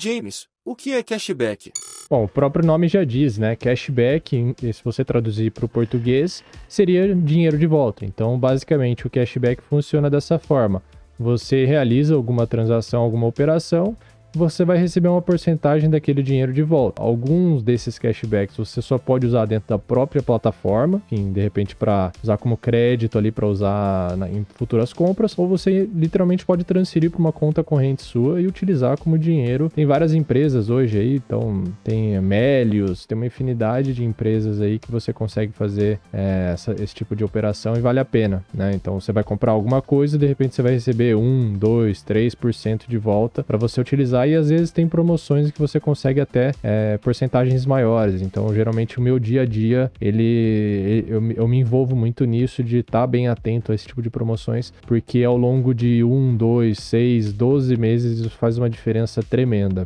James, o que é cashback? Bom, o próprio nome já diz, né? Cashback, se você traduzir para o português, seria dinheiro de volta. Então, basicamente, o cashback funciona dessa forma. Você realiza alguma transação, alguma operação você vai receber uma porcentagem daquele dinheiro de volta. Alguns desses cashbacks você só pode usar dentro da própria plataforma, enfim, de repente para usar como crédito ali para usar na, em futuras compras, ou você literalmente pode transferir para uma conta corrente sua e utilizar como dinheiro. Tem várias empresas hoje aí, então tem Melios, tem uma infinidade de empresas aí que você consegue fazer é, essa, esse tipo de operação e vale a pena, né? Então você vai comprar alguma coisa de repente você vai receber 1, 2, 3% de volta para você utilizar usar e às vezes tem promoções que você consegue até é, porcentagens maiores. Então, geralmente o meu dia a dia, ele eu, eu me envolvo muito nisso de estar tá bem atento a esse tipo de promoções, porque ao longo de um, dois, seis, doze meses isso faz uma diferença tremenda.